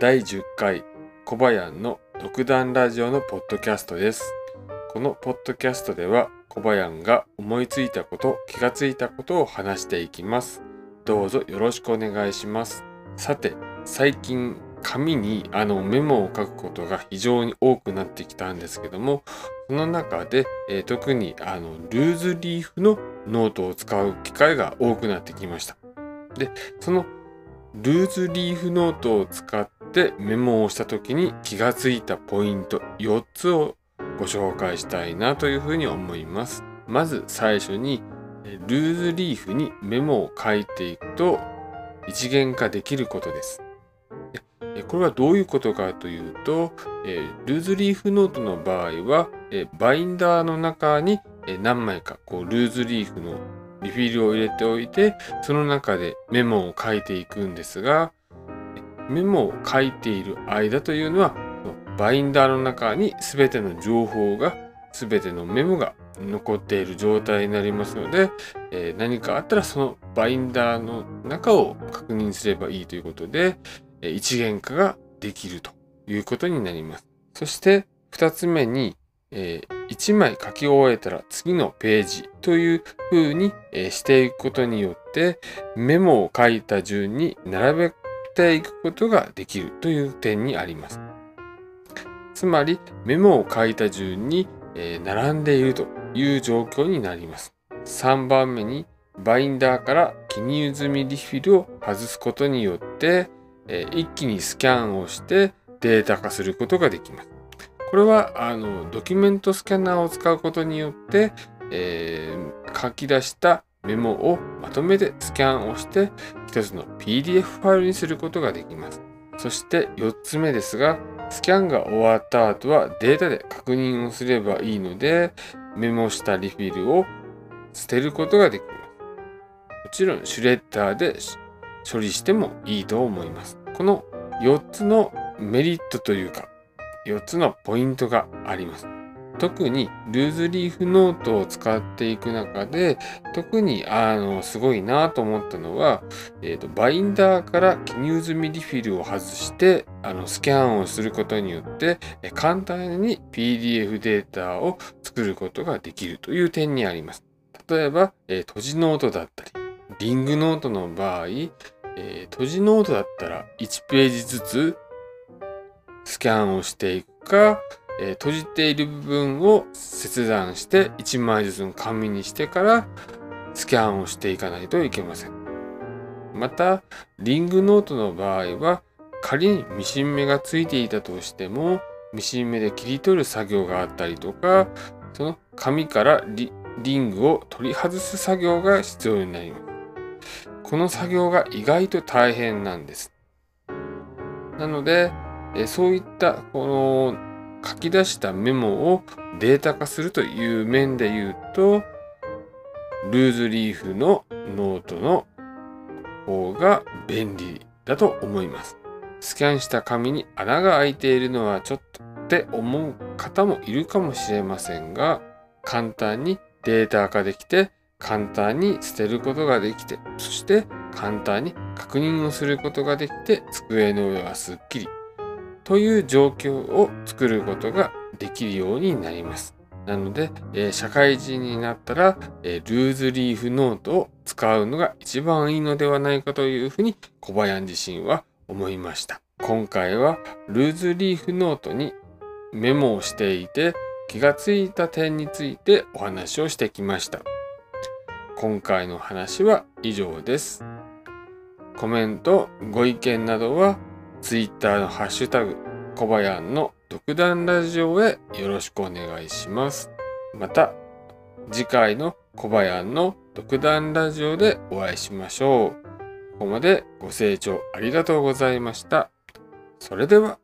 第10回小林の独断ラジオのポッドキャストです。このポッドキャストでは小林が思いついたこと、気がついたことを話していきます。どうぞよろしくお願いします。さて、最近紙にあのメモを書くことが非常に多くなってきたんですけども、その中で、えー特にあのルーズリーフのノートを使う機会が多くなってきました。で、そのルーズリーフノートを使ってメモをした時に気がついたポイント4つをご紹介したいなというふうに思います。まず最初にルーズリーフにメモを書いていくと一元化できることです。これはどういうことかというと、えルーズリーフノートの場合は、えバインダーの中にえ何枚かこうルーズリーフのリフィルを入れておいてその中でメモを書いていくんですがメモを書いている間というのはバインダーの中に全ての情報が全てのメモが残っている状態になりますので、えー何かあったらそのバインダーの中を確認すればいいということで、えー一元化ができるということになります。そして2つ目に、え1枚書き終えたら次のページという風に、えーしていくことによってメモを書いた順に並べていくことができるという点にあります。つまりメモを書いた順に、え並んでいるという状況になります。3番目にバインダーから記入済みリフィルを外すことによって、え一気にスキャンをしてデータ化することができます。これはあのドキュメントスキャナーを使うことによって、えー書き出したメモをまとめてスキャンをして一つの PDF ファイルにすることができます。そして4つ目ですが、スキャンが終わった後はデータで確認をすればいいので、メモしたリフィルを捨てることができます。もちろんシュレッダーで処理してもいいと思います。この4つのメリットというか、4つのポイントがあります。特にルーズリーフノートを使っていく中で、特にあのすごいなと思ったのは、えーと、バインダーから記入済みリフィルを外してあのスキャンをすることによってえ簡単に PDF データを作ることができるという点にあります。例えば、えー閉じノートだったり、リングノートの場合、えー閉じノートだったら1ページずつスキャンをしていくか、えー閉じている部分を切断して1枚ずつの紙にしてからスキャンをしていかないといけません。また、リングノートの場合は仮にミシン目がついていたとしてもミシン目で切り取る作業があったりとかその紙からリリングを取り外す作業が必要になります。この作業が意外と大変なんです。なので、えそういったこの書き出したメモをデータ化するという面で言うと、ルーズリーフのノートの方が便利だと思います。スキャンした紙に穴が開いているのはちょっとって思う方もいるかもしれませんが、簡単にデータ化できて、簡単に捨てることができて、そして簡単に確認をすることができて、机の上はすっきりという状況を作ることができるようになります。なので、えー社会人になったら、えールーズリーフノートを使うのが一番いいのではないかというふうに小林自身は思いました。今回はルーズリーフノートにメモをしていて気がついた点についてお話をしてきました。今回の話は以上です。コメント、ご意見などは Twitter のハッシュタグコバヤンの独断ラジオへよろしくお願いします。また次回のコバヤンの独断ラジオでお会いしましょう。ここまでご清聴ありがとうございました。それでは